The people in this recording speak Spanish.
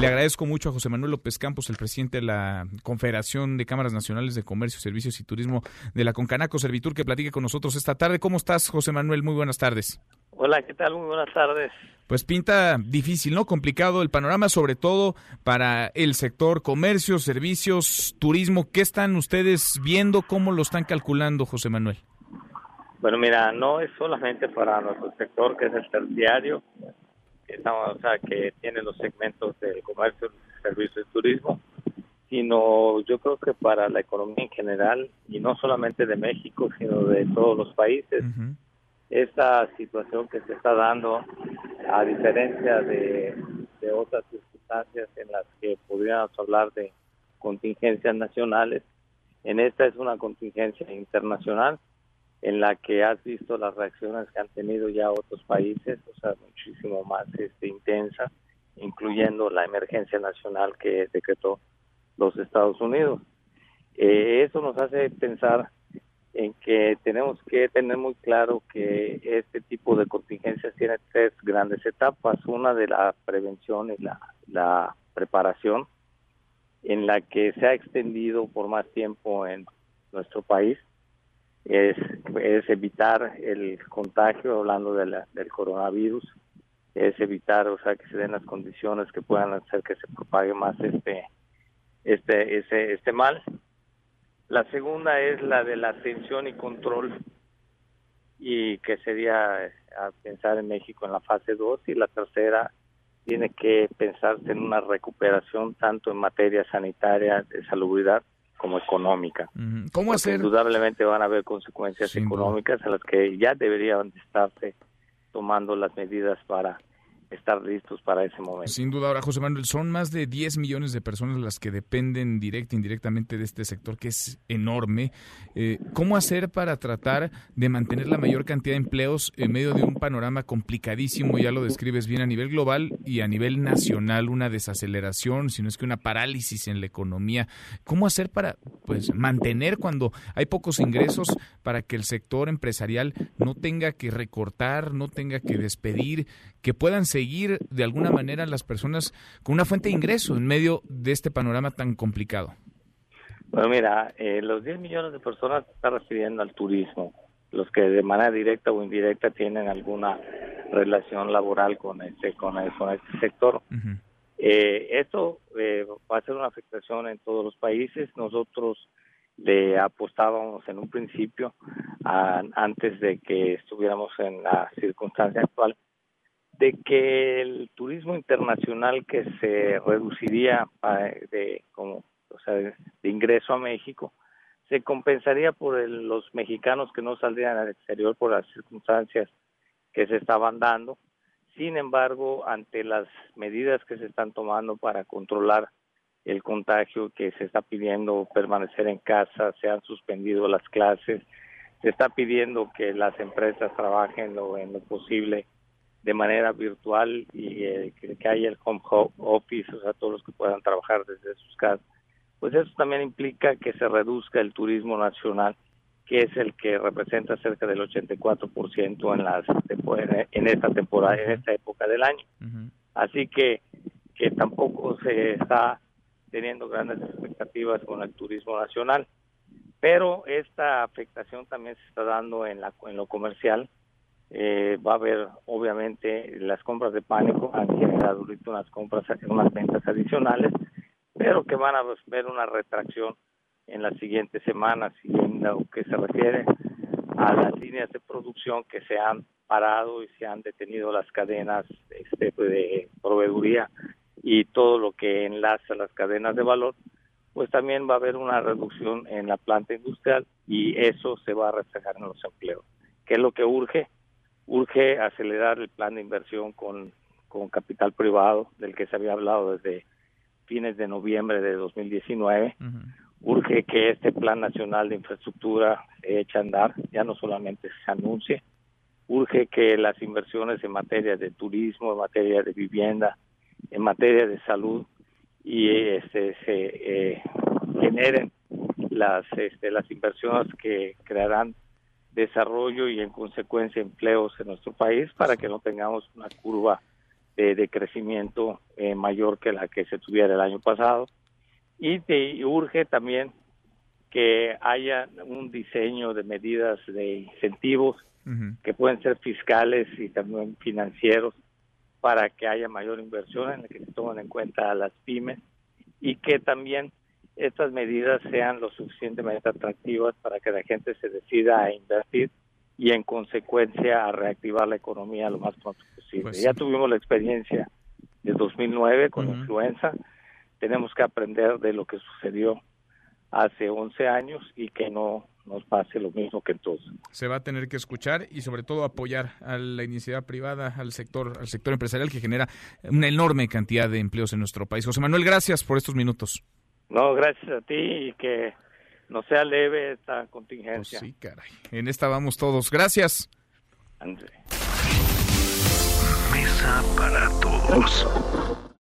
Le agradezco mucho a José Manuel López Campos, el presidente de la Confederación de Cámaras Nacionales de Comercio, Servicios y Turismo de la Concanaco Servitur, que platique con nosotros esta tarde. ¿Cómo estás, José Manuel? Muy buenas tardes. Hola, ¿qué tal? Muy buenas tardes. Pues pinta difícil, ¿no? Complicado el panorama, sobre todo para el sector comercio, servicios, turismo. ¿Qué están ustedes viendo? ¿Cómo lo están calculando, José Manuel? Bueno, mira, no es solamente para nuestro sector, que es el terciario, o sea, que tiene los segmentos del comercio, servicios y turismo, sino yo creo que para la economía en general, y no solamente de México, sino de todos los países, esta situación que se está dando, a diferencia de, de otras circunstancias en las que podríamos hablar de contingencias nacionales, en esta es una contingencia internacional en la que has visto las reacciones que han tenido ya otros países, o sea, muchísimo más este, intensa, incluyendo la emergencia nacional que decretó los Estados Unidos. Eh, eso nos hace pensar en que tenemos que tener muy claro que este tipo de contingencias tiene tres grandes etapas. Una de la prevención y la preparación, en la que se ha extendido por más tiempo en nuestro país es, es evitar el contagio, hablando de la, del coronavirus, es evitar, o sea, que se den las condiciones que puedan hacer que se propague más este, este, ese, este mal. La segunda es la de la atención y control y que sería a pensar en México en la fase 2 y la tercera tiene que pensarse en una recuperación tanto en materia sanitaria, de salubridad, como económica. ¿Cómo hacer? Indudablemente van a haber consecuencias económicas a las que ya deberían estarse tomando las medidas para estar listos para ese momento. Sin duda, ahora José Manuel, son más de 10 millones de personas las que dependen directa e indirectamente de este sector que es enorme. Eh, ¿Cómo hacer para tratar de mantener la mayor cantidad de empleos en medio de un panorama complicadísimo? Ya lo describes bien a nivel global y a nivel nacional, una desaceleración, si no es que una parálisis en la economía. ¿Cómo hacer para pues mantener cuando hay pocos ingresos para que el sector empresarial no tenga que recortar, no tenga que despedir, que puedan seguir seguir de alguna manera las personas con una fuente de ingreso en medio de este panorama tan complicado? Bueno, mira, eh, los 10 millones de personas se están refiriendo al turismo, los que de manera directa o indirecta tienen alguna relación laboral con este, con, este sector. eh, esto eh, va a ser una afectación en todos los países. Nosotros le apostábamos en un principio, antes de que estuviéramos en la circunstancia actual, de que el turismo internacional que se reduciría de como o sea, de ingreso a México se compensaría por los mexicanos que no saldrían al exterior por las circunstancias que se estaban dando. Sin embargo, ante las medidas que se están tomando para controlar el contagio que se está pidiendo permanecer en casa, se han suspendido las clases, se está pidiendo que las empresas trabajen lo, en lo posible de manera virtual y eh, que, haya el home office, o sea, todos los que puedan trabajar desde sus casas, pues eso también implica que se reduzca el turismo nacional, que es el que representa cerca del 84% en las en esta temporada, en esta época del año. Así que que tampoco se está teniendo grandes expectativas con el turismo nacional, pero esta afectación también se está dando en la en lo comercial eh, va a haber obviamente las compras de pánico han generado unas compras unas ventas adicionales pero que van a ver una retracción en las siguientes semanas y en lo que se refiere a las líneas de producción que se han parado y se han detenido las cadenas este, de proveeduría y todo lo que enlaza las cadenas de valor, pues también va a haber una reducción en la planta industrial y eso se va a reflejar en los empleos. ¿Qué es lo que urge? Urge acelerar el plan de inversión con, con capital privado del que se había hablado desde fines de noviembre de 2019. Urge que este plan nacional de infraestructura se eche a andar, ya no solamente se anuncie. Urge que las inversiones en materia de turismo, en materia de vivienda, en materia de salud y este se eh, generen las este, las inversiones que crearán desarrollo y en consecuencia empleos en nuestro país para que no tengamos una curva de, crecimiento eh, mayor que la que se tuviera el año pasado. Y te urge también que haya un diseño de medidas de incentivos que pueden ser fiscales y también financieros para que haya mayor inversión en la que se tomen en cuenta a las pymes y que también estas medidas sean lo suficientemente atractivas para que la gente se decida a invertir y en consecuencia a reactivar la economía lo más pronto posible. Pues ya tuvimos la experiencia de 2009 con la influenza, tenemos que aprender de lo que sucedió hace 11 años y que no nos pase lo mismo que entonces. Se va a tener que escuchar y sobre todo apoyar a la iniciativa privada, al sector, al sector empresarial que genera una enorme cantidad de empleos en nuestro país. José Manuel, gracias por estos minutos. No, gracias a ti y que no sea leve esta contingencia. Pues sí, caray. En esta vamos todos. Gracias. Mesa para todos.